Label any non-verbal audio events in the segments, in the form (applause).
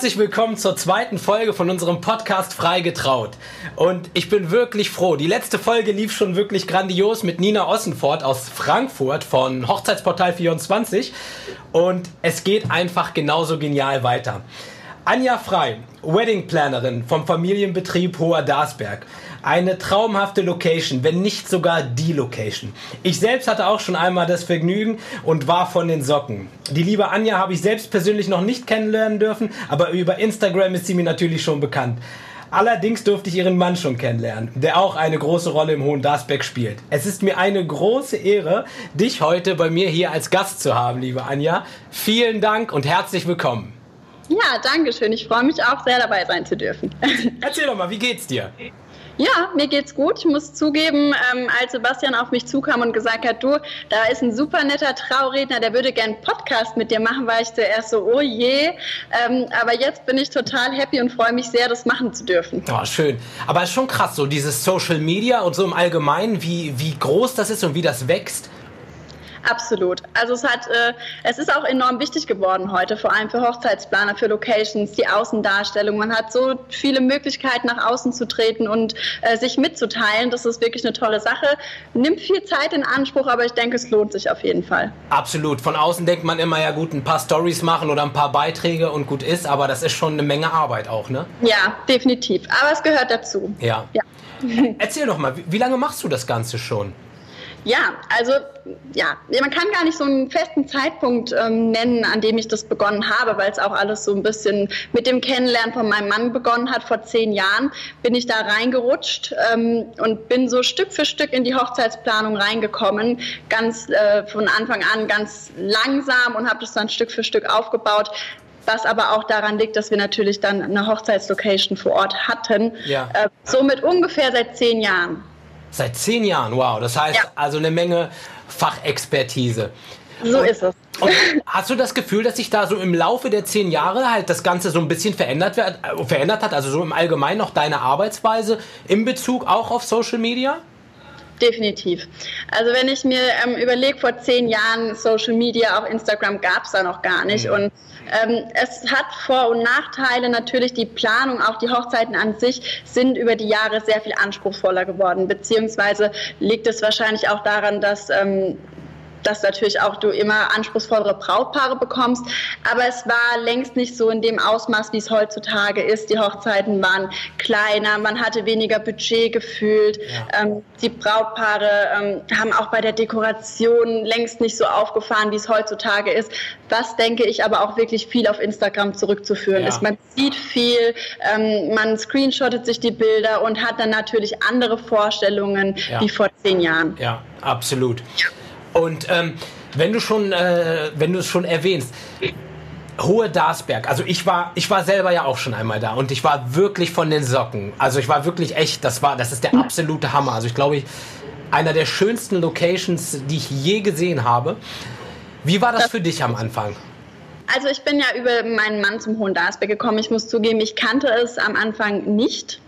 Herzlich willkommen zur zweiten Folge von unserem Podcast Frei getraut. Und ich bin wirklich froh. Die letzte Folge lief schon wirklich grandios mit Nina Ossenfort aus Frankfurt von Hochzeitsportal 24. Und es geht einfach genauso genial weiter. Anja Frei, Wedding Plannerin vom Familienbetrieb Hoher Darsberg. Eine traumhafte Location, wenn nicht sogar die Location. Ich selbst hatte auch schon einmal das Vergnügen und war von den Socken. Die liebe Anja habe ich selbst persönlich noch nicht kennenlernen dürfen, aber über Instagram ist sie mir natürlich schon bekannt. Allerdings durfte ich ihren Mann schon kennenlernen, der auch eine große Rolle im Hohen Darsbeck spielt. Es ist mir eine große Ehre, dich heute bei mir hier als Gast zu haben, liebe Anja. Vielen Dank und herzlich willkommen. Ja, danke schön. Ich freue mich auch sehr dabei sein zu dürfen. Erzähl doch mal, wie geht's dir? Ja, mir geht's gut. Ich muss zugeben, ähm, als Sebastian auf mich zukam und gesagt hat, du, da ist ein super netter Trauredner, der würde gern Podcast mit dir machen, war ich zuerst so, oh je. Ähm, aber jetzt bin ich total happy und freue mich sehr, das machen zu dürfen. Oh, schön. Aber es ist schon krass, so dieses Social Media und so im Allgemeinen, wie, wie groß das ist und wie das wächst. Absolut. Also es hat, äh, es ist auch enorm wichtig geworden heute, vor allem für Hochzeitsplaner, für Locations, die Außendarstellung. Man hat so viele Möglichkeiten, nach außen zu treten und äh, sich mitzuteilen. Das ist wirklich eine tolle Sache. Nimmt viel Zeit in Anspruch, aber ich denke, es lohnt sich auf jeden Fall. Absolut. Von außen denkt man immer, ja gut, ein paar Stories machen oder ein paar Beiträge und gut ist, aber das ist schon eine Menge Arbeit auch, ne? Ja, definitiv. Aber es gehört dazu. Ja. ja. Erzähl doch mal, wie lange machst du das Ganze schon? Ja, also ja, man kann gar nicht so einen festen Zeitpunkt ähm, nennen, an dem ich das begonnen habe, weil es auch alles so ein bisschen mit dem Kennenlernen von meinem Mann begonnen hat. Vor zehn Jahren bin ich da reingerutscht ähm, und bin so Stück für Stück in die Hochzeitsplanung reingekommen, ganz äh, von Anfang an ganz langsam und habe das dann Stück für Stück aufgebaut was aber auch daran liegt, dass wir natürlich dann eine Hochzeitslocation vor Ort hatten. Ja. Äh, somit ungefähr seit zehn Jahren. Seit zehn Jahren, wow. Das heißt ja. also eine Menge Fachexpertise. So und, ist es. (laughs) Und hast du das Gefühl, dass sich da so im Laufe der zehn Jahre halt das Ganze so ein bisschen verändert, wird, äh, verändert hat? Also so im Allgemeinen noch deine Arbeitsweise in Bezug auch auf Social Media? Definitiv. Also wenn ich mir ähm, überlege, vor zehn Jahren Social Media, auch Instagram gab es da noch gar nicht. Mhm. Und ähm, es hat Vor- und Nachteile. Natürlich die Planung, auch die Hochzeiten an sich sind über die Jahre sehr viel anspruchsvoller geworden. Beziehungsweise liegt es wahrscheinlich auch daran, dass ähm, dass natürlich auch du immer anspruchsvollere Brautpaare bekommst. Aber es war längst nicht so in dem Ausmaß, wie es heutzutage ist. Die Hochzeiten waren kleiner, man hatte weniger Budget gefühlt. Ja. Ähm, die Brautpaare ähm, haben auch bei der Dekoration längst nicht so aufgefahren, wie es heutzutage ist. Was denke ich aber auch wirklich viel auf Instagram zurückzuführen ja. ist. Man sieht viel, ähm, man screenshottet sich die Bilder und hat dann natürlich andere Vorstellungen ja. wie vor zehn Jahren. Ja, absolut. Und ähm, wenn du schon, äh, wenn du es schon erwähnst, Hohe Darsberg. Also ich war, ich war selber ja auch schon einmal da und ich war wirklich von den Socken. Also ich war wirklich echt, das war, das ist der absolute Hammer. Also ich glaube, einer der schönsten Locations, die ich je gesehen habe. Wie war das für dich am Anfang? Also ich bin ja über meinen Mann zum Hohen Darsberg gekommen. Ich muss zugeben, ich kannte es am Anfang nicht.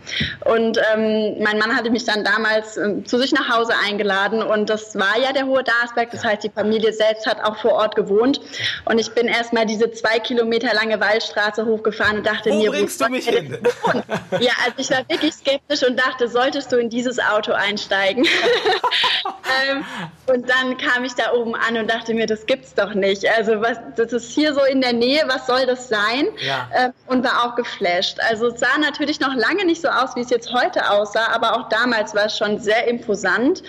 Und ähm, mein Mann hatte mich dann damals ähm, zu sich nach Hause eingeladen und das war ja der Hohe Darsberg. Das heißt, die Familie selbst hat auch vor Ort gewohnt. Und ich bin erstmal diese zwei Kilometer lange Waldstraße hochgefahren und dachte wo mir, bringst wo du mich hin? Ja, also ich war wirklich skeptisch und dachte, solltest du in dieses Auto einsteigen? (laughs) ähm, und dann kam ich da oben an und dachte mir, das gibt's doch nicht. Also was, das ist hier so in der Nähe, was soll das sein? Ja. Äh, und war auch geflasht. Also es sah natürlich noch lange nicht so aus, wie es jetzt heute aussah, aber auch damals war es schon sehr imposant.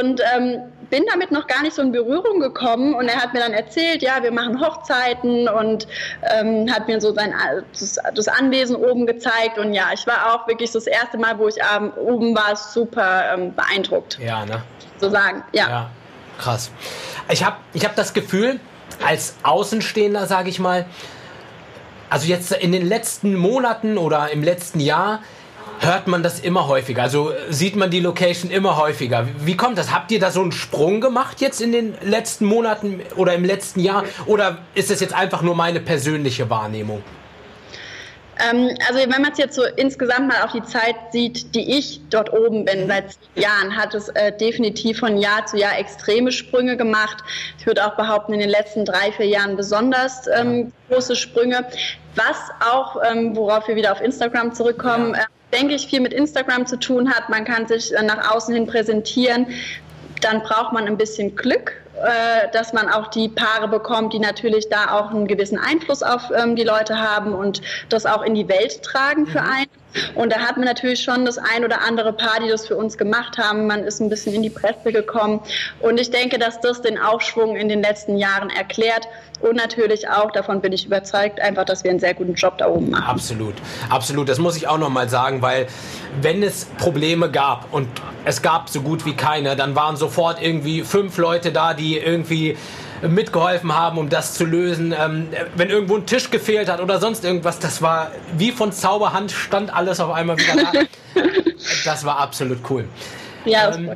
Und ähm, bin damit noch gar nicht so in Berührung gekommen und er hat mir dann erzählt, ja, wir machen Hochzeiten und ähm, hat mir so sein das, das, Anwesen oben gezeigt und ja, ich war auch wirklich so das erste Mal, wo ich ähm, oben war, super ähm, beeindruckt. Ja, ne? So sagen, ja. ja krass. Ich habe ich hab das Gefühl, als Außenstehender, sage ich mal, also jetzt in den letzten Monaten oder im letzten Jahr hört man das immer häufiger. Also sieht man die Location immer häufiger. Wie kommt das? Habt ihr da so einen Sprung gemacht jetzt in den letzten Monaten oder im letzten Jahr? Oder ist das jetzt einfach nur meine persönliche Wahrnehmung? Ähm, also wenn man es jetzt so insgesamt mal auf die Zeit sieht, die ich dort oben bin, seit Jahren, hat es äh, definitiv von Jahr zu Jahr extreme Sprünge gemacht. Ich würde auch behaupten, in den letzten drei, vier Jahren besonders ähm, große Sprünge. Was auch, ähm, worauf wir wieder auf Instagram zurückkommen, ja. äh, denke ich, viel mit Instagram zu tun hat. Man kann sich äh, nach außen hin präsentieren. Dann braucht man ein bisschen Glück äh, dass man auch die Paare bekommt, die natürlich da auch einen gewissen Einfluss auf ähm, die Leute haben und das auch in die Welt tragen für mhm. einen. Und da hat man natürlich schon das ein oder andere Paar, die das für uns gemacht haben. Man ist ein bisschen in die Presse gekommen. Und ich denke, dass das den Aufschwung in den letzten Jahren erklärt. Und natürlich auch, davon bin ich überzeugt, einfach, dass wir einen sehr guten Job da oben machen. Absolut, absolut. Das muss ich auch nochmal sagen, weil wenn es Probleme gab und es gab so gut wie keine, dann waren sofort irgendwie fünf Leute da, die irgendwie mitgeholfen haben, um das zu lösen. Ähm, wenn irgendwo ein Tisch gefehlt hat oder sonst irgendwas, das war wie von Zauberhand stand alles auf einmal wieder da. (laughs) das war absolut cool. Ja, ähm,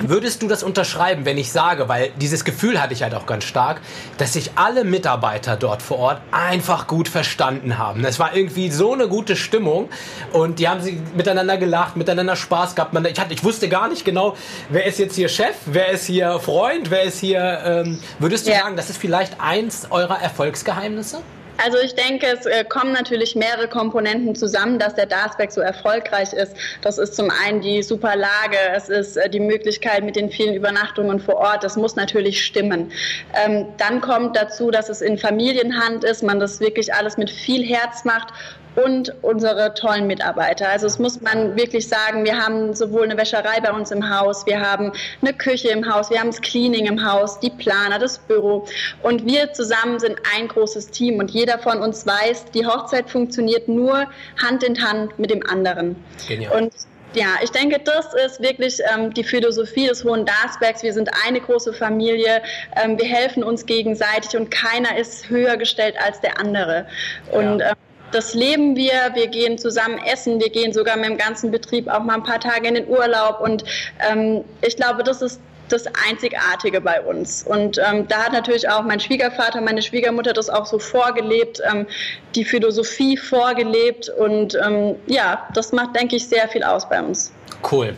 Würdest du das unterschreiben, wenn ich sage, weil dieses Gefühl hatte ich halt auch ganz stark, dass sich alle Mitarbeiter dort vor Ort einfach gut verstanden haben. Es war irgendwie so eine gute Stimmung und die haben sie miteinander gelacht, miteinander Spaß gehabt. ich, hatte, ich wusste gar nicht genau, wer ist jetzt hier Chef, wer ist hier Freund, wer ist hier. Ähm, würdest du ja. sagen, das ist vielleicht eins eurer Erfolgsgeheimnisse? Also ich denke, es äh, kommen natürlich mehrere Komponenten zusammen, dass der Darsberg so erfolgreich ist. Das ist zum einen die super Lage, es ist äh, die Möglichkeit mit den vielen Übernachtungen vor Ort. Das muss natürlich stimmen. Ähm, dann kommt dazu, dass es in Familienhand ist, man das wirklich alles mit viel Herz macht und unsere tollen Mitarbeiter. Also es muss man wirklich sagen, wir haben sowohl eine Wäscherei bei uns im Haus, wir haben eine Küche im Haus, wir haben das Cleaning im Haus, die Planer, das Büro und wir zusammen sind ein großes Team und jeder von uns weiß, die Hochzeit funktioniert nur Hand in Hand mit dem anderen. Genial. Und ja, ich denke, das ist wirklich ähm, die Philosophie des Hohen Darsbergs. Wir sind eine große Familie, ähm, wir helfen uns gegenseitig und keiner ist höher gestellt als der andere. Und ja. ähm, das leben wir. Wir gehen zusammen essen. Wir gehen sogar mit dem ganzen Betrieb auch mal ein paar Tage in den Urlaub. Und ähm, ich glaube, das ist das Einzigartige bei uns. Und ähm, da hat natürlich auch mein Schwiegervater, meine Schwiegermutter das auch so vorgelebt, ähm, die Philosophie vorgelebt. Und ähm, ja, das macht, denke ich, sehr viel aus bei uns. Cool.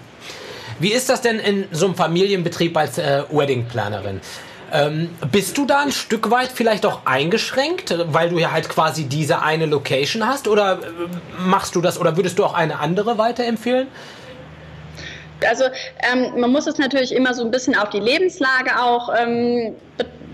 Wie ist das denn in so einem Familienbetrieb als äh, Wedding-Planerin? Ähm, bist du da ein Stück weit vielleicht auch eingeschränkt, weil du ja halt quasi diese eine Location hast? Oder äh, machst du das oder würdest du auch eine andere weiterempfehlen? Also ähm, man muss es natürlich immer so ein bisschen auf die Lebenslage auch ähm,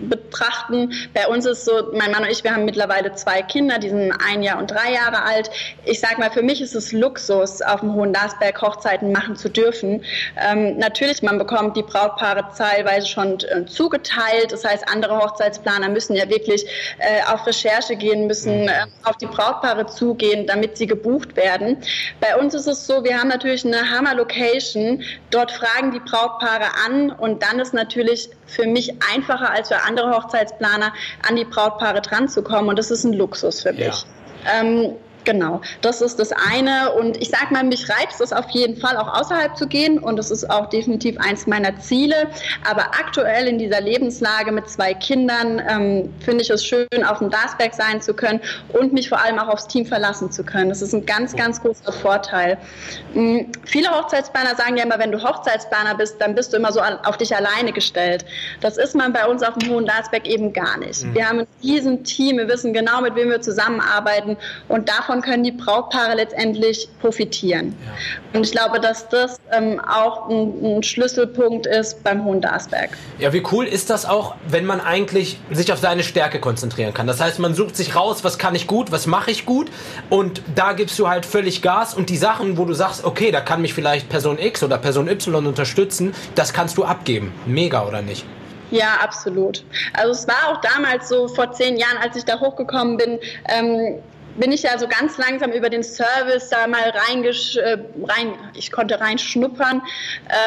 betrachten. Bei uns ist so, mein Mann und ich, wir haben mittlerweile zwei Kinder, die sind ein Jahr und drei Jahre alt. Ich sage mal, für mich ist es Luxus, auf dem Hohen Darsberg Hochzeiten machen zu dürfen. Ähm, natürlich, man bekommt die Brautpaare teilweise schon äh, zugeteilt. Das heißt, andere Hochzeitsplaner müssen ja wirklich äh, auf Recherche gehen, müssen mhm. äh, auf die Brautpaare zugehen, damit sie gebucht werden. Bei uns ist es so, wir haben natürlich eine Hammer-Location. Dort fragen die Brautpaare an und dann ist natürlich für mich einfacher als für andere Hochzeitsplaner, an die Brautpaare dran zu kommen. Und das ist ein Luxus für mich. Ja. Ähm, Genau, das ist das eine. Und ich sage mal, mich reizt es auf jeden Fall auch außerhalb zu gehen. Und das ist auch definitiv eins meiner Ziele. Aber aktuell in dieser Lebenslage mit zwei Kindern ähm, finde ich es schön, auf dem Darsberg sein zu können und mich vor allem auch aufs Team verlassen zu können. Das ist ein ganz, ganz großer Vorteil. Mhm. Viele Hochzeitsplaner sagen ja immer, wenn du Hochzeitsplaner bist, dann bist du immer so auf dich alleine gestellt. Das ist man bei uns auf dem Hohen Darsberg eben gar nicht. Mhm. Wir haben ein riesen Team, wir wissen genau, mit wem wir zusammenarbeiten. Und davon davon können die Brautpaare letztendlich profitieren. Ja. Und ich glaube, dass das ähm, auch ein, ein, Schlüsselpunkt ist beim Hohen Darsberg. Ja, wie cool ist das auch, wenn man eigentlich sich auf seine Stärke konzentrieren kann. Das heißt, man sucht sich raus, was kann ich gut, was mache ich gut und da gibst du halt völlig Gas und die Sachen, wo du sagst, okay, da kann mich vielleicht Person X oder Person Y unterstützen, das kannst du abgeben. Mega oder nicht? Ja, absolut. Also es war auch damals so vor zehn Jahren, als ich da hochgekommen bin, ähm, bin ich ja so ganz langsam über den Service da mal reingesch äh, rein, ich konnte reinschnuppern.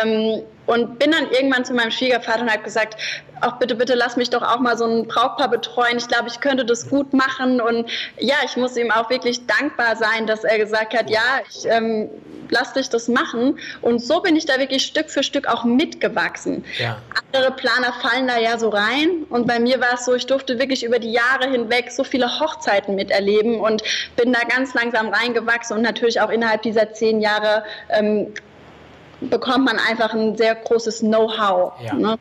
Ähm, und bin dann irgendwann zu meinem Schwiegervater und habe gesagt, auch bitte, bitte lass mich doch auch mal so ein Brautpaar betreuen. Ich glaube, ich könnte das gut machen. Und ja, ich muss ihm auch wirklich dankbar sein, dass er gesagt hat, ja, ich ähm, lass dich das machen. Und so bin ich da wirklich Stück für Stück auch mitgewachsen. Ja. Andere Planer fallen da ja so rein. Und bei mir war es so, ich durfte wirklich über die Jahre hinweg so viele Hochzeiten miterleben und bin da ganz langsam reingewachsen und natürlich auch innerhalb dieser zehn Jahre ähm, bekommt man einfach ein sehr großes Know-how. Ja. Ne?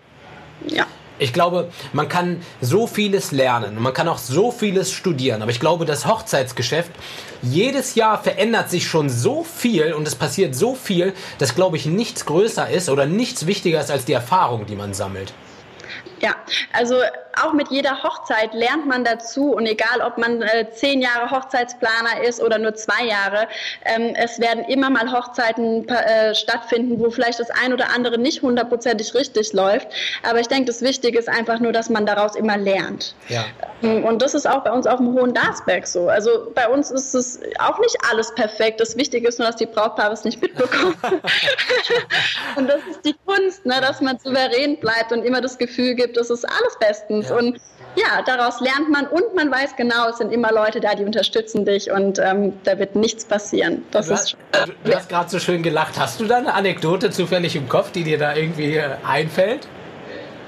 ja. Ich glaube, man kann so vieles lernen und man kann auch so vieles studieren. Aber ich glaube, das Hochzeitsgeschäft, jedes Jahr verändert sich schon so viel und es passiert so viel, dass, glaube ich, nichts größer ist oder nichts wichtiger ist als die Erfahrung, die man sammelt. Ja, also auch mit jeder Hochzeit lernt man dazu und egal, ob man äh, zehn Jahre Hochzeitsplaner ist oder nur zwei Jahre, ähm, es werden immer mal Hochzeiten äh, stattfinden, wo vielleicht das ein oder andere nicht hundertprozentig richtig läuft. Aber ich denke, das Wichtige ist einfach nur, dass man daraus immer lernt. Ja. Ähm, und das ist auch bei uns auf dem Hohen Darsberg so. Also bei uns ist es auch nicht alles perfekt. Das Wichtige ist nur, dass die Brautpaare es nicht mitbekommen. (laughs) und das ist die Kunst, ne, dass man souverän bleibt und immer das Gefühl gibt, es ist alles bestens uns. Ja. Und ja, daraus lernt man und man weiß genau, es sind immer Leute da, die unterstützen dich und ähm, da wird nichts passieren. Das du ist hast, du hast gerade so schön gelacht. Hast du da eine Anekdote zufällig im Kopf, die dir da irgendwie äh, einfällt?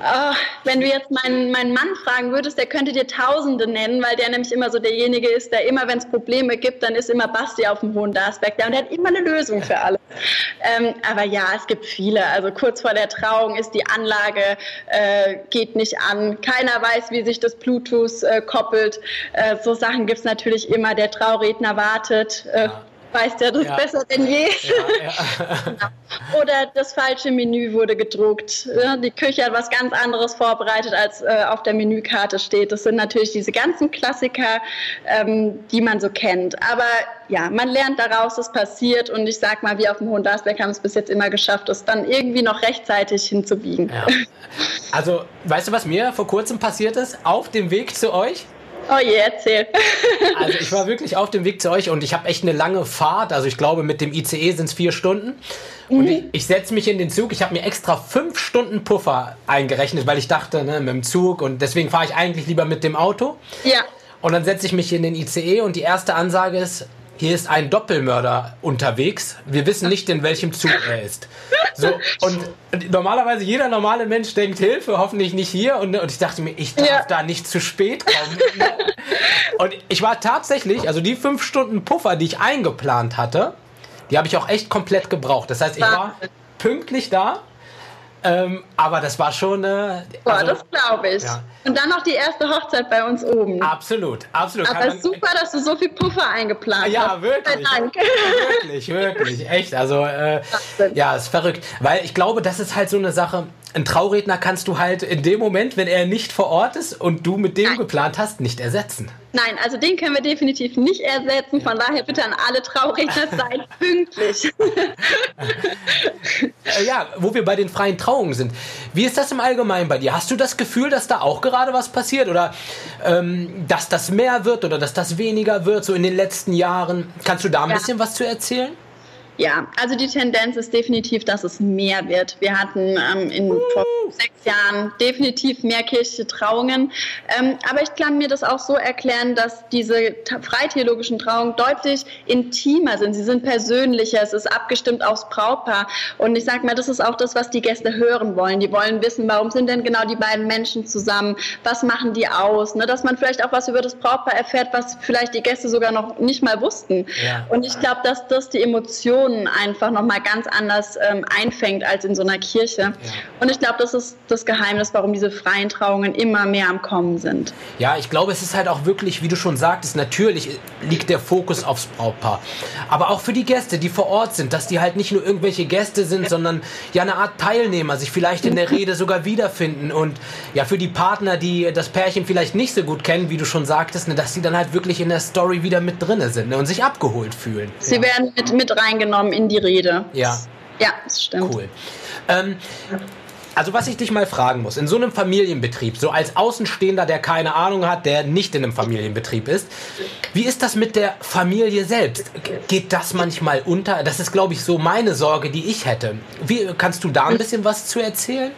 Oh, wenn du jetzt meinen, meinen Mann fragen würdest, der könnte dir Tausende nennen, weil der nämlich immer so derjenige ist, der immer, wenn es Probleme gibt, dann ist immer Basti auf dem Hohen Darsberg da und der hat immer eine Lösung für alles. Ähm, aber ja, es gibt viele. Also kurz vor der Trauung ist die Anlage, äh, geht nicht an. Keiner weiß, wie sich das Bluetooth äh, koppelt. Äh, so Sachen gibt es natürlich immer. Der Trauredner wartet. Äh, ja weiß der das ja. besser denn je. Ja, ja. (laughs) (laughs) Oder das falsche Menü wurde gedruckt. Die Küche hat was ganz anderes vorbereitet, als äh, auf der Menükarte steht. Das sind natürlich diese ganzen Klassiker, ähm, die man so kennt. Aber ja, man lernt daraus, es passiert. Und ich sag mal, wir auf dem Hohen Darsberg haben es bis jetzt immer geschafft, es dann irgendwie noch rechtzeitig hinzubiegen. Also, weißt du, was mir vor kurzem passiert ist? Auf dem Weg zu euch Oh je, erzähl. (laughs) also ich war wirklich auf dem Weg zu euch und ich habe echt eine lange Fahrt. Also ich glaube, mit dem ICE sind es vier Stunden. Mhm. Und ich, ich setze mich in den Zug. Ich habe mir extra fünf Stunden Puffer eingerechnet, weil ich dachte, ne, mit dem Zug und deswegen fahre ich eigentlich lieber mit dem Auto. Ja. Und dann setze ich mich in den ICE und die erste Ansage ist, hier ist ein Doppelmörder unterwegs. Wir wissen nicht, in welchem Zug er ist. So, und normalerweise jeder normale Mensch denkt, Hilfe, hoffentlich nicht hier. Und, und ich dachte mir, ich darf ja. da nicht zu spät kommen. und ich war tatsächlich, also die fünf Stunden Puffer, die ich eingeplant hatte, die habe ich auch echt komplett gebraucht. Das heißt, ich war pünktlich da ähm, aber das war schon. Äh, also, das glaube ich. Ja. Und dann noch die erste Hochzeit bei uns oben. Absolut, absolut. Aber man, super, dass du so viel Puffer eingeplant ja, hast. Ja, wirklich. Dank. (laughs) Wirklich, wirklich. Echt. Also, äh, ja, ist verrückt. Weil ich glaube, das ist halt so eine Sache ein Trauredner kannst du halt in dem Moment, wenn er nicht vor Ort ist und du mit dem Nein. geplant hast, nicht ersetzen. Nein, also den können wir definitiv nicht ersetzen. Von daher bitte an alle Trauredner (laughs) seid pünktlich. Äh, ja, wo wir bei den freien Trauungen sind. Wie ist das im Allgemeinen bei dir? Hast du das Gefühl, dass da auch gerade was passiert oder ähm, dass das mehr wird oder dass das weniger wird, so in den letzten Jahren? Kannst du da ein ja. bisschen was zu erzählen? Ja, also die Tendenz ist definitiv, dass es mehr wird. Wir hatten ähm, in vor sechs Jahren definitiv mehr kirchliche Trauungen. Ähm, aber ich kann mir das auch so erklären, dass diese freitheologischen Trauungen deutlich intimer sind. Sie sind persönlicher, es ist abgestimmt aufs Brautpaar. Und ich sage mal, das ist auch das, was die Gäste hören wollen. Die wollen wissen, warum sind denn genau die beiden Menschen zusammen? Was machen die aus? Ne? Dass man vielleicht auch was über das Brautpaar erfährt, was vielleicht die Gäste sogar noch nicht mal wussten. Ja. Und ich glaube, dass das die Emotion Emotionen einfach nochmal ganz anders ähm, einfängt als in so einer Kirche. Ja. Und ich glaube, das ist das Geheimnis, warum diese freien Trauungen immer mehr am Kommen sind. Ja, ich glaube, es ist halt auch wirklich, wie du schon sagtest, natürlich liegt der Fokus aufs Brautpaar. Aber auch für die Gäste, die vor Ort sind, dass die halt nicht nur irgendwelche Gäste sind, sondern ja eine Art Teilnehmer, sich vielleicht in der Rede sogar wiederfinden. Und ja, für die Partner, die das Pärchen vielleicht nicht so gut kennen, wie du schon sagtest, ne, dass sie dann halt wirklich in der Story wieder mit drin sind ne, und sich abgeholt fühlen. Sie ja. werden mit, mit reingenommen aufgenommen in die Rede. Ja. Ja, das stimmt. Cool. Ähm, Also was ich dich mal fragen muss, in so einem Familienbetrieb, so als Außenstehender, der keine Ahnung hat, der nicht in einem Familienbetrieb ist, wie ist das mit der Familie selbst? Geht das manchmal unter? Das ist, glaube ich, so meine Sorge, die ich hätte. Wie kannst du da ein bisschen was zu erzählen?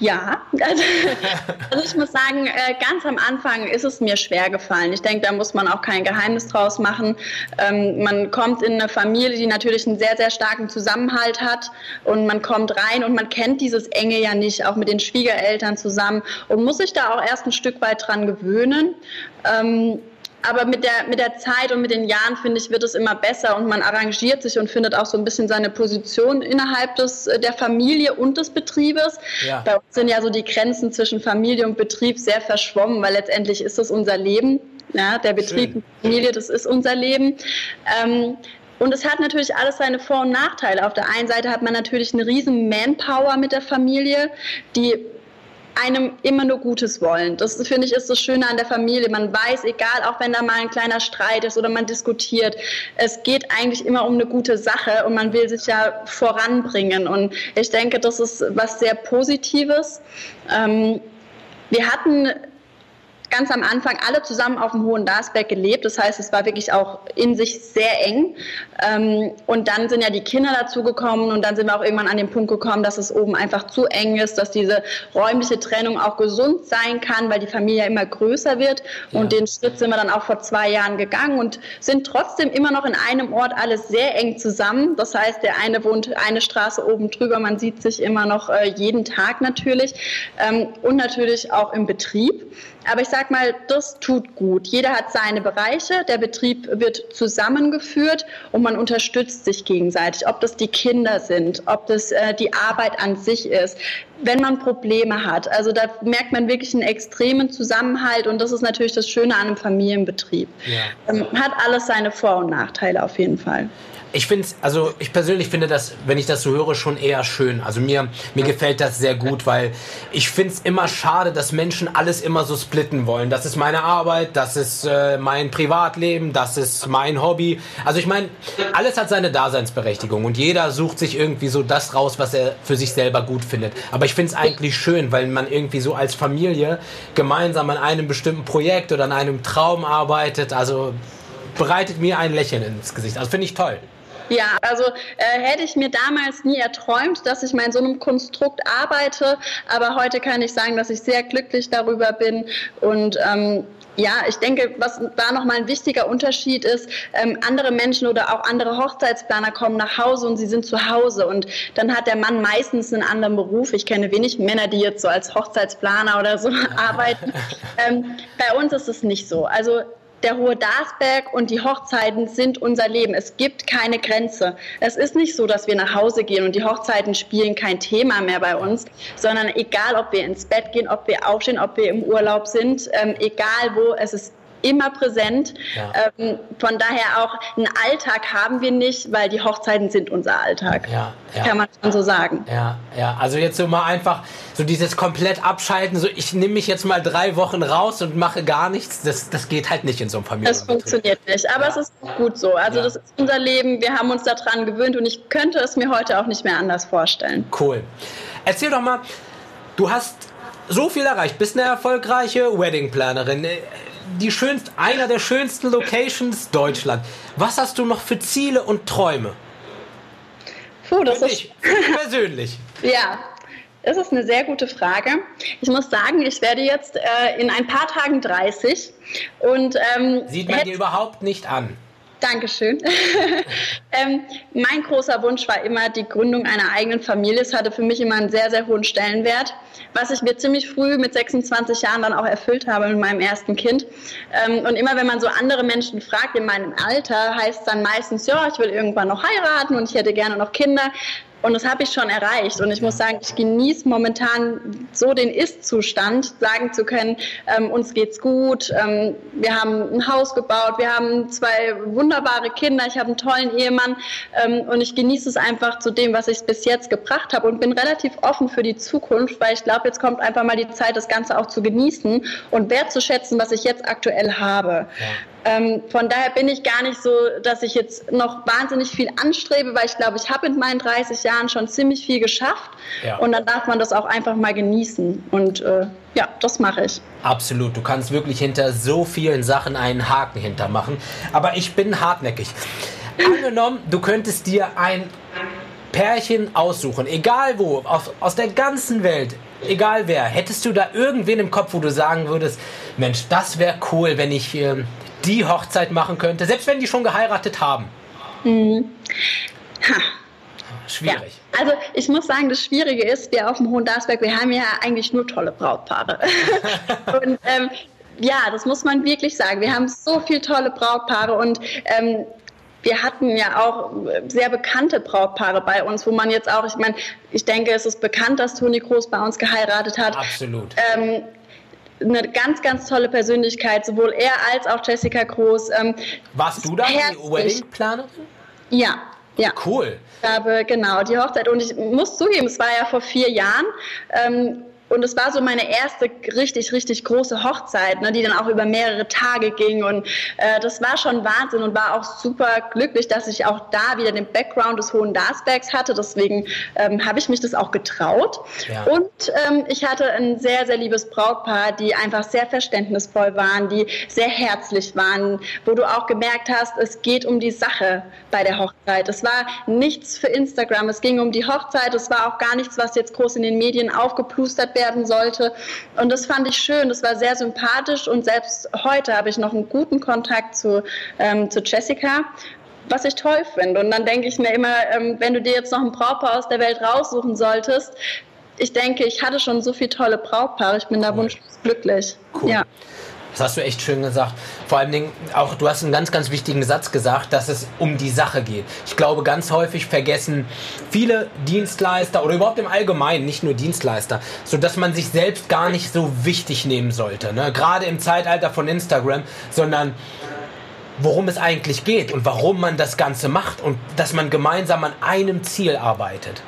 Ja, (laughs) also, also, ich muss sagen, äh, ganz am Anfang ist es mir schwer gefallen. Ich denke, da muss man auch kein Geheimnis draus machen. Ähm, man kommt in eine Familie, die natürlich einen sehr, sehr starken Zusammenhalt hat und man kommt rein und man kennt dieses Enge ja nicht, auch mit den Schwiegereltern zusammen und muss sich da auch erst ein Stück weit dran gewöhnen. Aber mit der, mit der Zeit und mit den Jahren, finde ich, wird es immer besser und man arrangiert sich und findet auch so ein bisschen seine Position innerhalb des, äh, der Familie und des Betriebes. Ja. Bei uns sind ja so die Grenzen zwischen Familie und Betrieb sehr verschwommen, weil letztendlich ist das unser Leben. Ja, der Betrieb Schön. und Familie, das ist unser Leben. Ähm, und es hat natürlich alles seine Vor- und Nachteile. Auf der einen Seite hat man natürlich eine riesen Manpower mit der Familie, die einem immer nur Gutes wollen. Das finde ich ist das Schöne an der Familie. Man weiß, egal, auch wenn da mal ein kleiner Streit ist oder man diskutiert, es geht eigentlich immer um eine gute Sache und man will sich ja voranbringen. Und ich denke, das ist was sehr Positives. Ähm, wir hatten ganz am Anfang alle zusammen auf dem Hohen Darsberg gelebt. Das heißt, es war wirklich auch in sich sehr eng. Ähm, und dann sind ja die Kinder dazugekommen und dann sind wir auch irgendwann an den Punkt gekommen, dass es oben einfach zu eng ist, dass diese räumliche Trennung auch gesund sein kann, weil die Familie ja immer größer wird. Ja. Und den Schritt sind wir dann auch vor zwei Jahren gegangen und sind trotzdem immer noch in einem Ort alles sehr eng zusammen. Das heißt, der eine wohnt eine Straße oben drüber, man sieht sich immer noch äh, jeden Tag natürlich ähm, und natürlich auch im Betrieb. Aber ich sag mal, das tut gut. Jeder hat seine Bereiche, der Betrieb wird zusammengeführt und man unterstützt sich gegenseitig. Ob das die Kinder sind, ob das äh, die Arbeit an sich ist, wenn man Probleme hat. Also da merkt man wirklich einen extremen Zusammenhalt und das ist natürlich das Schöne an einem Familienbetrieb. Ja. Ähm, hat alles seine Vor- und Nachteile auf jeden Fall. Ich finde also ich persönlich finde das, wenn ich das so höre, schon eher schön. Also mir, mir gefällt das sehr gut, weil ich finde es immer schade, dass Menschen alles immer so splitten wollen. Das ist meine Arbeit, das ist äh, mein Privatleben, das ist mein Hobby. Also ich meine, alles hat seine Daseinsberechtigung und jeder sucht sich irgendwie so das raus, was er für sich selber gut findet. Aber ich finde es eigentlich schön, weil man irgendwie so als Familie gemeinsam an einem bestimmten Projekt oder an einem Traum arbeitet. Also bereitet mir ein Lächeln ins Gesicht. Also finde ich toll. Ja, also äh, hätte ich mir damals nie erträumt, dass ich mal in so einem Konstrukt arbeite, aber heute kann ich sagen, dass ich sehr glücklich darüber bin und ähm, ja, ich denke, was da nochmal ein wichtiger Unterschied ist, ähm, andere Menschen oder auch andere Hochzeitsplaner kommen nach Hause und sie sind zu Hause und dann hat der Mann meistens einen anderen Beruf. Ich kenne wenig Männer, die jetzt so als Hochzeitsplaner oder so (laughs) arbeiten. Ähm, bei uns ist es nicht so. Also der Hohe Darsberg und die Hochzeiten sind unser Leben. Es gibt keine Grenze. Es ist nicht so, dass wir nach Hause gehen und die Hochzeiten spielen kein Thema mehr bei uns, sondern egal, ob wir ins Bett gehen, ob wir aufstehen, ob wir im Urlaub sind, ähm, egal wo, es ist immer präsent. Ja. Ähm, von daher auch einen Alltag haben wir nicht, weil die Hochzeiten sind unser Alltag. Ja, ja. Kann man schon so sagen. Ja, ja. Also jetzt so mal einfach so dieses komplett abschalten, so ich nehme mich jetzt mal drei Wochen raus und mache gar nichts, das, das geht halt nicht in so einem Familienbetrieb. Das funktioniert nicht, aber es ist gut so. Also das ist unser Leben, wir haben uns daran gewöhnt und ich könnte es mir heute auch nicht mehr anders vorstellen. Cool. Erzähl doch mal, du hast so viel erreicht, bist eine erfolgreiche Wedding-Planerin die schönste, einer der schönsten Locations Deutschland. Was hast du noch für Ziele und Träume? Puh, das für ist persönlich. (laughs) ja, das ist eine sehr gute Frage. Ich muss sagen, ich werde jetzt äh, in ein paar Tagen 30 und ähm, sieht man dir überhaupt nicht an. Dankeschön. (laughs) ähm, mein großer Wunsch war immer die Gründung einer eigenen Familie. Es hatte für mich immer einen sehr, sehr hohen Stellenwert, was ich mir ziemlich früh mit 26 Jahren dann auch erfüllt habe mit meinem ersten Kind. Ähm, und immer wenn man so andere Menschen fragt in meinem Alter, heißt es dann meistens, ja, ich will irgendwann noch heiraten und ich hätte gerne noch Kinder. Und das habe ich schon erreicht. Und ich muss sagen, ich genieße momentan so den Ist-Zustand, sagen zu können, ähm, uns geht's gut, ähm, wir haben ein Haus gebaut, wir haben zwei wunderbare Kinder, ich habe einen tollen Ehemann ähm, und ich genieße es einfach zu dem, was ich bis jetzt gebracht habe und bin relativ offen für die Zukunft, weil ich glaube, jetzt kommt einfach mal die Zeit, das Ganze auch zu genießen und wertzuschätzen, was ich jetzt aktuell habe. Ja. Ähm, von daher bin ich gar nicht so, dass ich jetzt noch wahnsinnig viel anstrebe, weil ich glaube, ich habe in meinen 30 Jahren schon ziemlich viel geschafft. Ja. Und dann darf man das auch einfach mal genießen. Und äh, ja, das mache ich. Absolut. Du kannst wirklich hinter so vielen Sachen einen Haken hintermachen. Aber ich bin hartnäckig. Angenommen, du könntest dir ein Pärchen aussuchen, egal wo, aus, aus der ganzen Welt, egal wer. Hättest du da irgendwen im Kopf, wo du sagen würdest, Mensch, das wäre cool, wenn ich äh, die Hochzeit machen könnte, selbst wenn die schon geheiratet haben? Mhm. Ha. Schwierig. Ja. Also ich muss sagen, das Schwierige ist, wir auf dem Hohen Darsberg, wir haben ja eigentlich nur tolle Brautpaare. (laughs) und ähm, ja, das muss man wirklich sagen. Wir haben so viele tolle Brautpaare und ähm, wir hatten ja auch sehr bekannte Brautpaare bei uns, wo man jetzt auch, ich meine, ich denke, es ist bekannt, dass Toni Groß bei uns geheiratet hat. Absolut. Ähm, eine ganz, ganz tolle Persönlichkeit, sowohl er als auch Jessica Groß. Ähm, Warst du da die Wedding-Planerin? Ja, ja. Cool. Ich habe, genau, die Hochzeit. Und ich muss zugeben, es war ja vor vier Jahren. Ähm, und es war so meine erste richtig, richtig große Hochzeit, ne, die dann auch über mehrere Tage ging. Und äh, das war schon Wahnsinn und war auch super glücklich, dass ich auch da wieder den Background des Hohen Darsbergs hatte. Deswegen ähm, habe ich mich das auch getraut. Ja. Und ähm, ich hatte ein sehr, sehr liebes Brautpaar, die einfach sehr verständnisvoll waren, die sehr herzlich waren, wo du auch gemerkt hast, es geht um die Sache bei der Hochzeit. Es war nichts für Instagram, es ging um die Hochzeit. Es war auch gar nichts, was jetzt groß in den Medien aufgeplustert werden sollte. Und das fand ich schön, das war sehr sympathisch und selbst heute habe ich noch einen guten Kontakt zu, ähm, zu Jessica was ich toll finde. Und dann denke ich mir immer, ähm, wenn du dir jetzt noch ein Brautpaar aus der Welt raussuchen solltest, ich denke, ich hatte schon so viele tolle Brautpaare, ich bin cool. da wunschlos glücklich. Cool. Ja. Das hast du echt schön gesagt. Vor allen Dingen, auch du hast einen ganz, ganz wichtigen Satz gesagt, dass es um die Sache geht. Ich glaube, ganz häufig vergessen viele Dienstleister oder überhaupt im Allgemeinen, nicht nur Dienstleister, so dass man sich selbst gar nicht so wichtig nehmen sollte. Ne? Gerade im Zeitalter von Instagram, sondern worum es eigentlich geht und warum man das Ganze macht und dass man gemeinsam an einem Ziel arbeitet.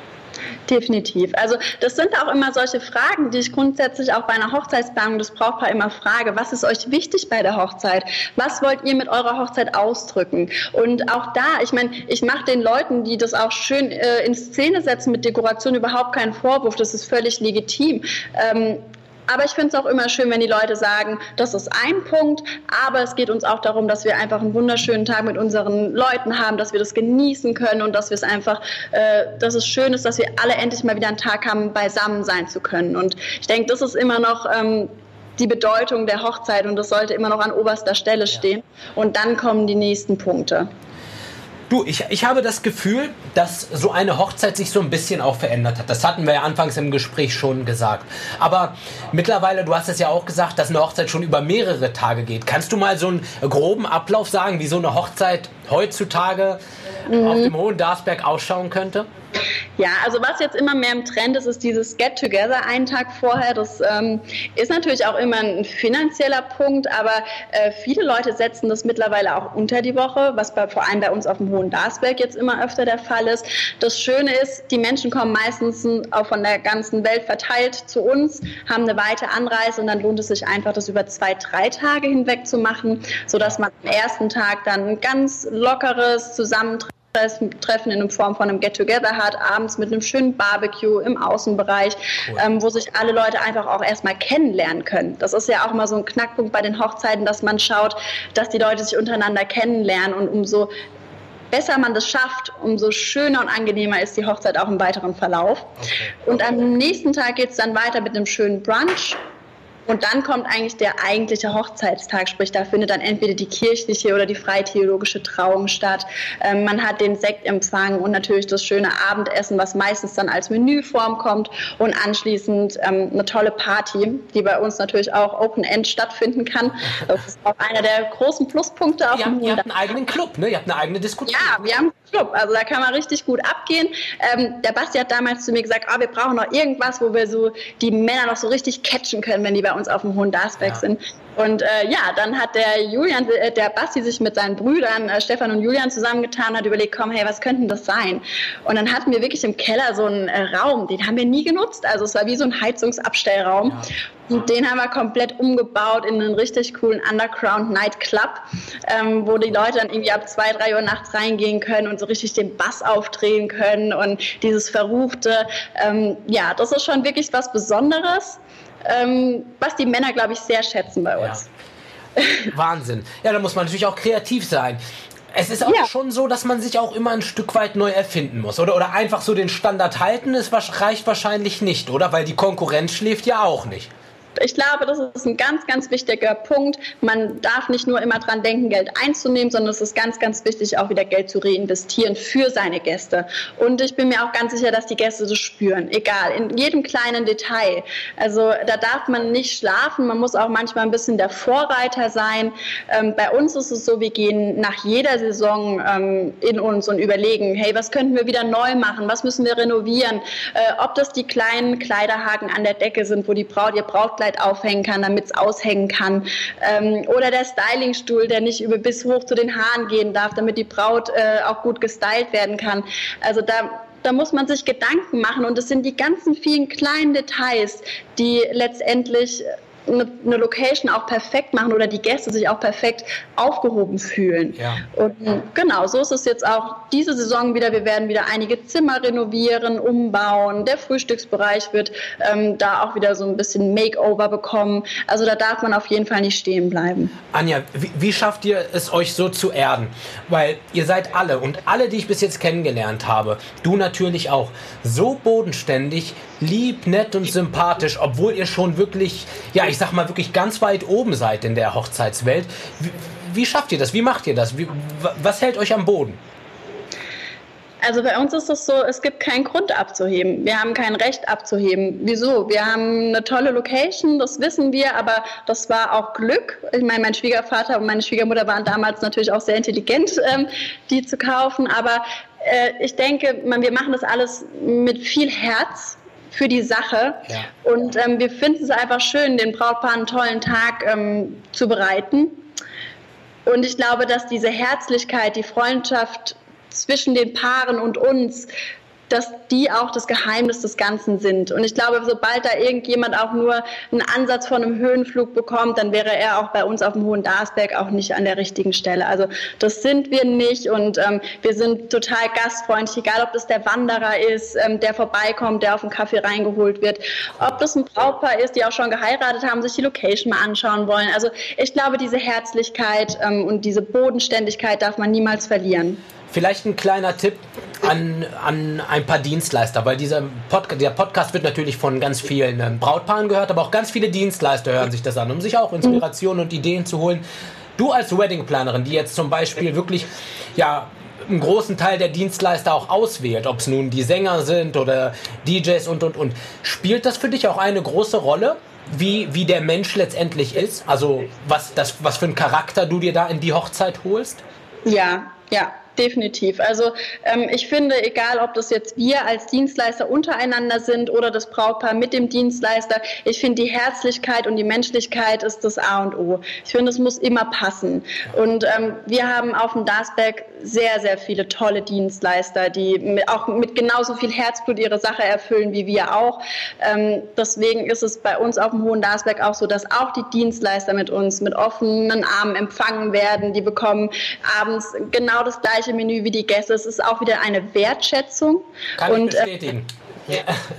Definitiv. Also das sind auch immer solche Fragen, die ich grundsätzlich auch bei einer Hochzeitsplanung des Brautpaar immer frage. Was ist euch wichtig bei der Hochzeit? Was wollt ihr mit eurer Hochzeit ausdrücken? Und auch da, ich meine, ich mache den Leuten, die das auch schön äh, in Szene setzen mit Dekoration, überhaupt keinen Vorwurf. Das ist völlig legitim. Ähm, aber ich finde es auch immer schön, wenn die Leute sagen, das ist ein Punkt, aber es geht uns auch darum, dass wir einfach einen wunderschönen Tag mit unseren Leuten haben, dass wir das genießen können und dass wir es einfach, äh, dass es schön ist, dass wir alle endlich mal wieder einen Tag haben, beisammen sein zu können. Und ich denke, das ist immer noch ähm, die Bedeutung der Hochzeit und das sollte immer noch an oberster Stelle stehen. Und dann kommen die nächsten Punkte. Du, ich, ich habe das Gefühl, dass so eine Hochzeit sich so ein bisschen auch verändert hat. Das hatten wir ja anfangs im Gespräch schon gesagt. Aber mittlerweile, du hast es ja auch gesagt, dass eine Hochzeit schon über mehrere Tage geht. Kannst du mal so einen groben Ablauf sagen, wie so eine Hochzeit heutzutage mhm. auf dem Hohen Darsberg ausschauen könnte? Ja, also was jetzt immer mehr im Trend ist, ist dieses Get-Together einen Tag vorher. Das ähm, ist natürlich auch immer ein finanzieller Punkt, aber äh, viele Leute setzen das mittlerweile auch unter die Woche, was bei, vor allem bei uns auf dem Hohen Darsberg jetzt immer öfter der Fall ist. Das Schöne ist, die Menschen kommen meistens auch von der ganzen Welt verteilt zu uns, haben eine weite Anreise und dann lohnt es sich einfach, das über zwei, drei Tage hinweg zu machen, sodass man am ersten Tag dann ein ganz lockeres Zusammentreffen Treffen in Form von einem Get-Together hat, abends mit einem schönen Barbecue im Außenbereich, cool. ähm, wo sich alle Leute einfach auch erstmal kennenlernen können. Das ist ja auch mal so ein Knackpunkt bei den Hochzeiten, dass man schaut, dass die Leute sich untereinander kennenlernen und umso besser man das schafft, umso schöner und angenehmer ist die Hochzeit auch im weiteren Verlauf. Okay. Und am nächsten Tag geht es dann weiter mit einem schönen Brunch und dann kommt eigentlich der eigentliche Hochzeitstag, sprich da findet dann entweder die kirchliche oder die freitheologische Trauung statt. Ähm, man hat den Sektempfang und natürlich das schöne Abendessen, was meistens dann als Menüform kommt und anschließend ähm, eine tolle Party, die bei uns natürlich auch Open End stattfinden kann. Das ist auch einer der großen Pluspunkte auf dem Ihr habt einen eigenen Club, ne? Ihr habt eine eigene Diskussion. Ja, wir haben einen Club, also da kann man richtig gut abgehen. Ähm, der Basti hat damals zu mir gesagt, oh, wir brauchen noch irgendwas, wo wir so die Männer noch so richtig catchen können, wenn die bei uns auf dem Hohen Darsberg ja. sind. Und äh, ja, dann hat der Julian, äh, der Basti sich mit seinen Brüdern äh, Stefan und Julian zusammengetan und hat überlegt, komm, hey, was könnten das sein? Und dann hatten wir wirklich im Keller so einen äh, Raum, den haben wir nie genutzt. Also es war wie so ein Heizungsabstellraum. Ja. Und den haben wir komplett umgebaut in einen richtig coolen Underground Nightclub, ähm, wo die Leute dann irgendwie ab zwei, drei Uhr nachts reingehen können und so richtig den Bass aufdrehen können und dieses Verruchte. Ähm, ja, das ist schon wirklich was Besonderes ähm, was die Männer, glaube ich, sehr schätzen bei uns. Ja. Wahnsinn. Ja, da muss man natürlich auch kreativ sein. Es ist auch ja. schon so, dass man sich auch immer ein Stück weit neu erfinden muss. Oder, oder einfach so den Standard halten, es reicht wahrscheinlich nicht, oder? Weil die Konkurrenz schläft ja auch nicht ich glaube, das ist ein ganz, ganz wichtiger Punkt. Man darf nicht nur immer dran denken, Geld einzunehmen, sondern es ist ganz, ganz wichtig, auch wieder Geld zu reinvestieren für seine Gäste. Und ich bin mir auch ganz sicher, dass die Gäste das spüren, egal, in jedem kleinen Detail. Also da darf man nicht schlafen, man muss auch manchmal ein bisschen der Vorreiter sein. Ähm, bei uns ist es so, wir gehen nach jeder Saison ähm, in uns und überlegen, hey, was könnten wir wieder neu machen, was müssen wir renovieren, äh, ob das die kleinen Kleiderhaken an der Decke sind, wo die Braut ihr Brautkleid Hochzeit aufhängen kann, damit es aushängen kann. Ähm, oder der Stylingstuhl, der nicht über bis hoch zu den Haaren gehen darf, damit die Braut äh, auch gut gestylt werden kann. Also da da muss man sich Gedanken machen und es sind die ganzen vielen kleinen Details, die letztendlich eine, eine, Location auch perfekt machen oder die Gäste sich auch perfekt aufgehoben fühlen. Ja. Und genau, so ist es jetzt auch diese Saison wieder. Wir werden wieder einige Zimmer renovieren, umbauen. Der Frühstücksbereich wird ähm, da auch wieder so ein bisschen Makeover bekommen. Also da darf man auf jeden Fall nicht stehen bleiben. Anja, wie, wie schafft ihr es euch so zu erden? Weil ihr seid alle und alle, die ich bis jetzt kennengelernt habe, du natürlich auch, so bodenständig, lieb, nett und sympathisch, obwohl ihr schon wirklich, ja, ich sag mal, wirklich ganz weit oben seid in der Hochzeitswelt. Wie, wie schafft ihr das? Wie macht ihr das? Wie, was hält euch am Boden? Also bei uns ist es so, es gibt keinen Grund abzuheben. Wir haben kein Recht abzuheben. Wieso? Wir haben eine tolle Location, das wissen wir, aber das war auch Glück. Ich meine, mein Schwiegervater und meine Schwiegermutter waren damals natürlich auch sehr intelligent, ähm, die zu kaufen. Aber äh, ich denke, wir machen das alles mit viel Herz für die Sache. Ja. Und ähm, wir finden es einfach schön, den Brautpaar einen tollen Tag ähm, zu bereiten. Und ich glaube, dass diese Herzlichkeit, die Freundschaft zwischen den Paaren und uns dass die auch das Geheimnis des Ganzen sind. Und ich glaube, sobald da irgendjemand auch nur einen Ansatz von einem Höhenflug bekommt, dann wäre er auch bei uns auf dem Hohen Darsberg auch nicht an der richtigen Stelle. Also das sind wir nicht und ähm, wir sind total gastfreundlich, egal ob das der Wanderer ist, ähm, der vorbeikommt, der auf den Kaffee reingeholt wird, ob das ein Brautpaar ist, die auch schon geheiratet haben, sich die Location mal anschauen wollen. Also ich glaube, diese Herzlichkeit ähm, und diese Bodenständigkeit darf man niemals verlieren. Vielleicht ein kleiner Tipp an, an ein paar Dienstleister, weil dieser Pod der Podcast wird natürlich von ganz vielen ähm, Brautpaaren gehört, aber auch ganz viele Dienstleister hören sich das an, um sich auch Inspirationen und Ideen zu holen. Du als Weddingplanerin, die jetzt zum Beispiel wirklich ja, einen großen Teil der Dienstleister auch auswählt, ob es nun die Sänger sind oder DJs und und und, spielt das für dich auch eine große Rolle? Wie, wie der Mensch letztendlich ist? Also was, das, was für einen Charakter du dir da in die Hochzeit holst? Ja, ja, Definitiv. Also ähm, ich finde, egal ob das jetzt wir als Dienstleister untereinander sind oder das Brautpaar mit dem Dienstleister, ich finde die Herzlichkeit und die Menschlichkeit ist das A und O. Ich finde, es muss immer passen. Und ähm, wir haben auf dem Darsberg sehr, sehr viele tolle Dienstleister, die mit, auch mit genauso viel Herzblut ihre Sache erfüllen wie wir auch. Ähm, deswegen ist es bei uns auf dem Hohen Darsberg auch so, dass auch die Dienstleister mit uns mit offenen Armen empfangen werden. Die bekommen abends genau das gleiche gleiche Menü wie die Gäste. Es ist auch wieder eine Wertschätzung. Kann und, ich äh, bestätigen. Äh,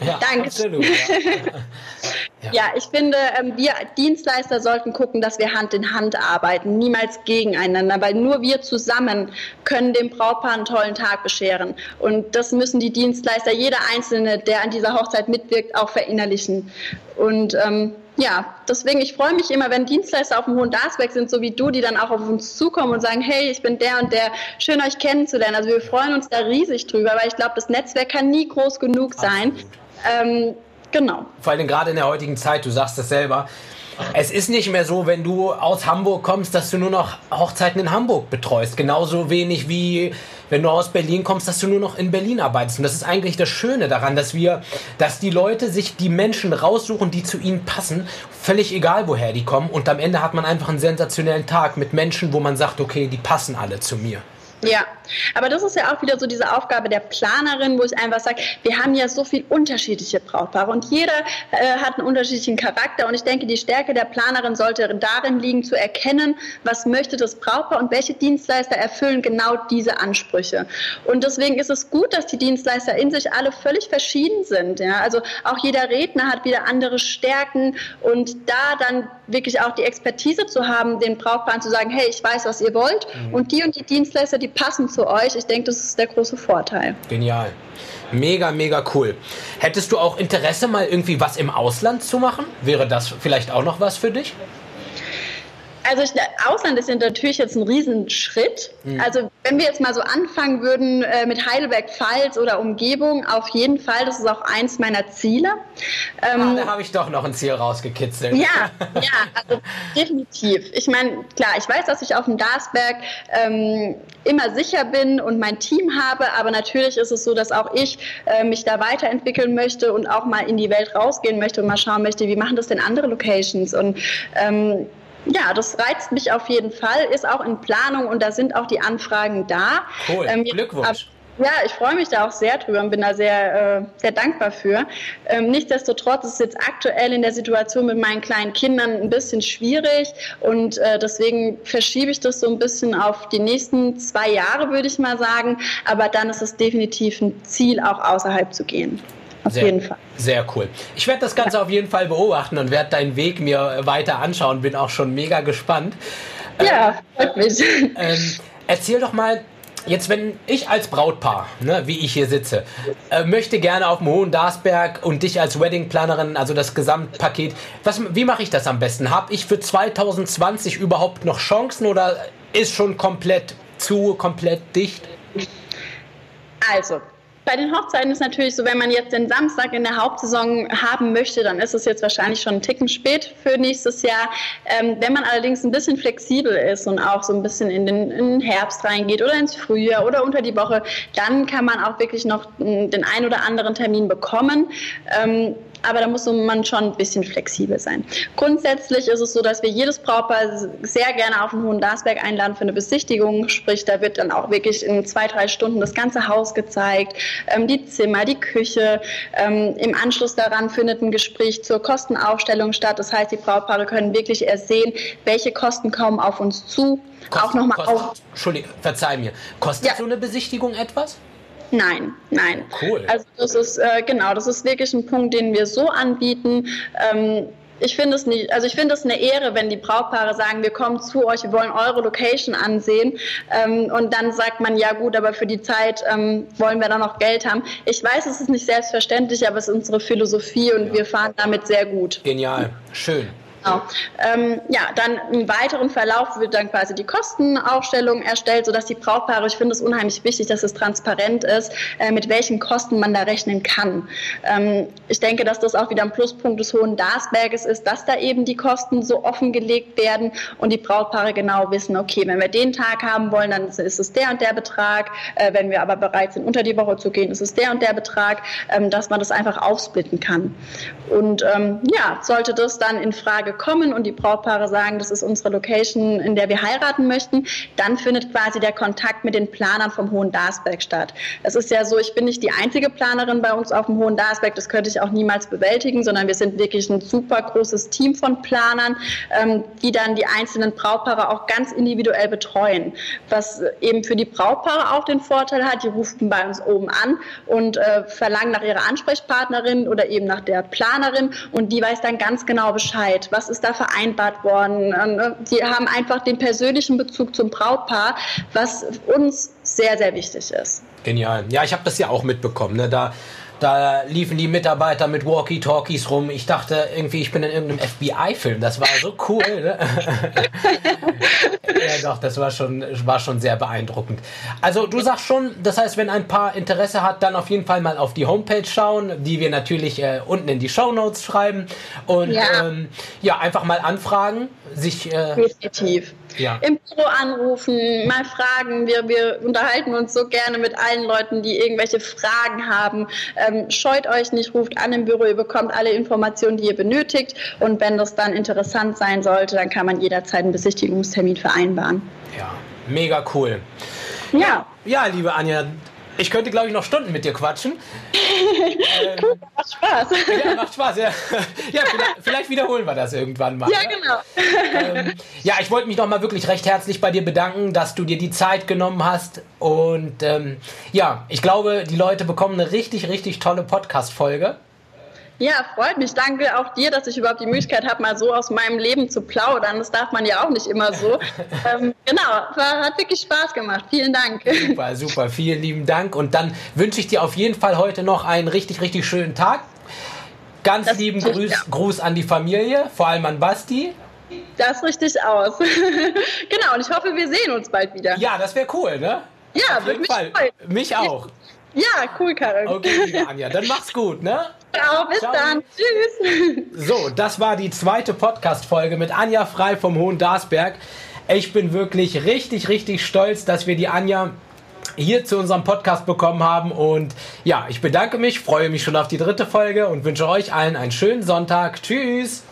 ja, Danke. Absolut, ja. (laughs) ja. ja. ich finde, ähm, wir Dienstleister sollten gucken, dass wir Hand in Hand arbeiten, niemals gegeneinander, weil nur wir zusammen können dem Brautpaar einen tollen Tag bescheren. Und das müssen die Dienstleister, jeder Einzelne, der an dieser Hochzeit mitwirkt, auch verinnerlichen. Und ähm, ja, deswegen, ich freue mich immer, wenn Dienstleister auf dem Hohen Darsberg sind, so wie du, die dann auch auf uns zukommen und sagen, hey, ich bin der und der, schön euch kennenzulernen. Also wir freuen uns da riesig drüber, weil ich glaube, das Netzwerk kann nie groß genug sein. Ähm, genau. Vor allem gerade in der heutigen Zeit, du sagst das selber, es ist nicht mehr so, wenn du aus Hamburg kommst, dass du nur noch Hochzeiten in Hamburg betreust. Genauso wenig wie wenn du aus Berlin kommst, dass du nur noch in Berlin arbeitest. Und das ist eigentlich das Schöne daran, dass wir, dass die Leute sich die Menschen raussuchen, die zu ihnen passen, völlig egal woher die kommen. Und am Ende hat man einfach einen sensationellen Tag mit Menschen, wo man sagt, okay, die passen alle zu mir. Ja, aber das ist ja auch wieder so diese Aufgabe der Planerin, wo ich einfach sage, wir haben ja so viel unterschiedliche Brautpaare und jeder äh, hat einen unterschiedlichen Charakter und ich denke, die Stärke der Planerin sollte darin liegen, zu erkennen, was möchte das Brautpaar und welche Dienstleister erfüllen genau diese Ansprüche. Und deswegen ist es gut, dass die Dienstleister in sich alle völlig verschieden sind. Ja? Also auch jeder Redner hat wieder andere Stärken und da dann wirklich auch die Expertise zu haben, den Brautpaaren zu sagen, hey, ich weiß, was ihr wollt mhm. und die und die Dienstleister, die die passen zu euch. Ich denke, das ist der große Vorteil. Genial. Mega, mega cool. Hättest du auch Interesse, mal irgendwie was im Ausland zu machen? Wäre das vielleicht auch noch was für dich? Also ich, Ausland ist ja natürlich jetzt ein Riesenschritt. Mhm. Also wenn wir jetzt mal so anfangen würden äh, mit Heidelberg-Pfalz oder Umgebung, auf jeden Fall, das ist auch eins meiner Ziele. Ähm, ah, da habe ich doch noch ein Ziel rausgekitzelt. Ja, (laughs) ja, also definitiv. Ich meine, klar, ich weiß, dass ich auf dem Darsberg ähm, immer sicher bin und mein Team habe, aber natürlich ist es so, dass auch ich äh, mich da weiterentwickeln möchte und auch mal in die Welt rausgehen möchte und mal schauen möchte, wie machen das denn andere Locations und ähm, ja, das reizt mich auf jeden Fall, ist auch in Planung und da sind auch die Anfragen da. Cool, ähm, Glückwunsch. Ja, ich freue mich da auch sehr drüber und bin da sehr, äh, sehr dankbar für. Ähm, nichtsdestotrotz ist es jetzt aktuell in der Situation mit meinen kleinen Kindern ein bisschen schwierig und äh, deswegen verschiebe ich das so ein bisschen auf die nächsten zwei Jahre, würde ich mal sagen. Aber dann ist es definitiv ein Ziel, auch außerhalb zu gehen. Auf sehr, jeden Fall. Sehr cool. Ich werde das Ganze ja. auf jeden Fall beobachten und werde deinen Weg mir weiter anschauen. Bin auch schon mega gespannt. Ja, äh, freut mich. Ähm, erzähl doch mal, jetzt wenn ich als Brautpaar, ne, wie ich hier sitze, äh, möchte gerne auf dem Hohen Darsberg und dich als Weddingplanerin, also das Gesamtpaket, was, wie mache ich das am besten? Habe ich für 2020 überhaupt noch Chancen oder ist schon komplett zu, komplett dicht? Also, bei den Hochzeiten ist natürlich so, wenn man jetzt den Samstag in der Hauptsaison haben möchte, dann ist es jetzt wahrscheinlich schon ein Ticken spät für nächstes Jahr. Ähm, wenn man allerdings ein bisschen flexibel ist und auch so ein bisschen in den, in den, Herbst reingeht oder ins Frühjahr oder unter die Woche, dann kann man auch wirklich noch den ein oder anderen Termin bekommen. Ähm, aber da muss man schon ein bisschen flexibel sein. Grundsätzlich ist es so, dass wir jedes Brautpaar sehr gerne auf den Hohen Darsberg einladen für eine Besichtigung. Sprich, da wird dann auch wirklich in zwei, drei Stunden das ganze Haus gezeigt, ähm, die Zimmer, die Küche. Ähm, Im Anschluss daran findet ein Gespräch zur Kostenaufstellung statt. Das heißt, die Brautpaare können wirklich erst sehen, welche Kosten kommen auf uns zu. Kost, auch nochmal auf. Entschuldigung, verzeih mir. Kostet ja. so eine Besichtigung etwas? Nein, nein. Cool. Also das ist äh, genau, das ist wirklich ein Punkt, den wir so anbieten. Ähm, ich finde es nicht, also ich finde es eine Ehre, wenn die Brautpaare sagen, wir kommen zu euch, wir wollen eure Location ansehen. Ähm, und dann sagt man, ja gut, aber für die Zeit ähm, wollen wir da noch Geld haben. Ich weiß, es ist nicht selbstverständlich, aber es ist unsere Philosophie und ja. wir fahren damit sehr gut. Genial, schön. Genau. Ähm, ja, dann im weiteren Verlauf wird dann quasi die Kostenaufstellung erstellt, sodass die Brautpaare, ich finde es unheimlich wichtig, dass es transparent ist, äh, mit welchen Kosten man da rechnen kann. Ähm, ich denke, dass das auch wieder ein Pluspunkt des Hohen Darsberges ist, dass da eben die Kosten so offengelegt werden und die Brautpaare genau wissen, okay, wenn wir den Tag haben wollen, dann ist es der und der Betrag. Äh, wenn wir aber bereit sind, unter die Woche zu gehen, ist es der und der Betrag, ähm, dass man das einfach aufsplitten kann. Und ähm, ja, sollte das dann in Frage kommen und die Brautpaare sagen, das ist unsere Location, in der wir heiraten möchten, dann findet quasi der Kontakt mit den Planern vom Hohen Darsberg statt. Es ist ja so, ich bin nicht die einzige Planerin bei uns auf dem Hohen Darsberg, das könnte ich auch niemals bewältigen, sondern wir sind wirklich ein super großes Team von Planern, ähm, die dann die einzelnen Brautpaare auch ganz individuell betreuen. Was eben für die Brautpaare auch den Vorteil hat, die rufen bei uns oben an und äh, verlangen nach ihrer Ansprechpartnerin oder eben nach der Planerin und die weiß dann ganz genau Bescheid, was ist da vereinbart worden. Ähm, die haben einfach den persönlichen Bezug zum Brautpaar, was uns sehr, sehr wichtig ist. Genial. Ja, ich habe das ja auch mitbekommen. Ne? Da Da liefen die Mitarbeiter mit Walkie-Talkies rum. Ich dachte irgendwie, ich bin in irgendeinem FBI-Film. Das war so cool. Ne? (laughs) ja, doch, das war schon, war schon sehr beeindruckend. Also du sagst schon, das heißt, wenn ein Paar Interesse hat, dann auf jeden Fall mal auf die Homepage schauen, die wir natürlich äh, unten in die Show Notes schreiben. Und ja, ähm, ja einfach mal anfragen, sich. Äh, Definitiv ja. im Büro anrufen, mal fragen. Wir, wir unterhalten uns so gerne mit allen Leuten, die irgendwelche Fragen haben. Ähm, scheut euch nicht, ruft an im Büro, ihr bekommt alle Informationen, die ihr benötigt. Und wenn das dann interessant sein sollte, dann kann man jederzeit einen Besichtigungstermin vereinbaren. Ja, mega cool. Ja. Ja, liebe Anja, ich könnte, glaube ich, noch Stunden mit dir quatschen. ähm, (laughs) cool, macht Spaß. Ja, macht Spaß, ja. (laughs) ja vielleicht, vielleicht, wiederholen wir das irgendwann mal. Ja, genau. Ähm, ja, ich wollte mich noch mal wirklich recht herzlich bei dir bedanken, dass du dir die Zeit genommen hast. Und ähm, ja, ich glaube, die Leute bekommen eine richtig, richtig tolle Podcast-Folge. Ja, freut mich. Danke auch dir, dass ich überhaupt die Möglichkeit habe, mal so aus meinem Leben zu plaudern. Das darf man ja auch nicht immer so. (laughs) ähm, genau, war, hat wirklich Spaß gemacht. Vielen Dank. Super, (laughs) super. Vielen lieben Dank. Und dann wünsche ich dir auf jeden Fall heute noch einen richtig, richtig schönen Tag. Ganz das lieben Gruß, ja. Gruß an die Familie, vor allem an Basti. Das richtig aus. (laughs) genau, und ich hoffe, wir sehen uns bald wieder. Ja, das wäre cool, ne? Ja, würde mich Fall. freuen. Mich auch. Ja, cool, Karin. Okay, liebe Anja, dann mach's gut, ne? Ciao, bis Ciao. dann. Tschüss. So, das war die zweite Podcast-Folge mit Anja Frei vom Hohen Darsberg. Ich bin wirklich richtig, richtig stolz, dass wir die Anja hier zu unserem Podcast bekommen haben. Und ja, ich bedanke mich, freue mich schon auf die dritte Folge und wünsche euch allen einen schönen Sonntag. Tschüss.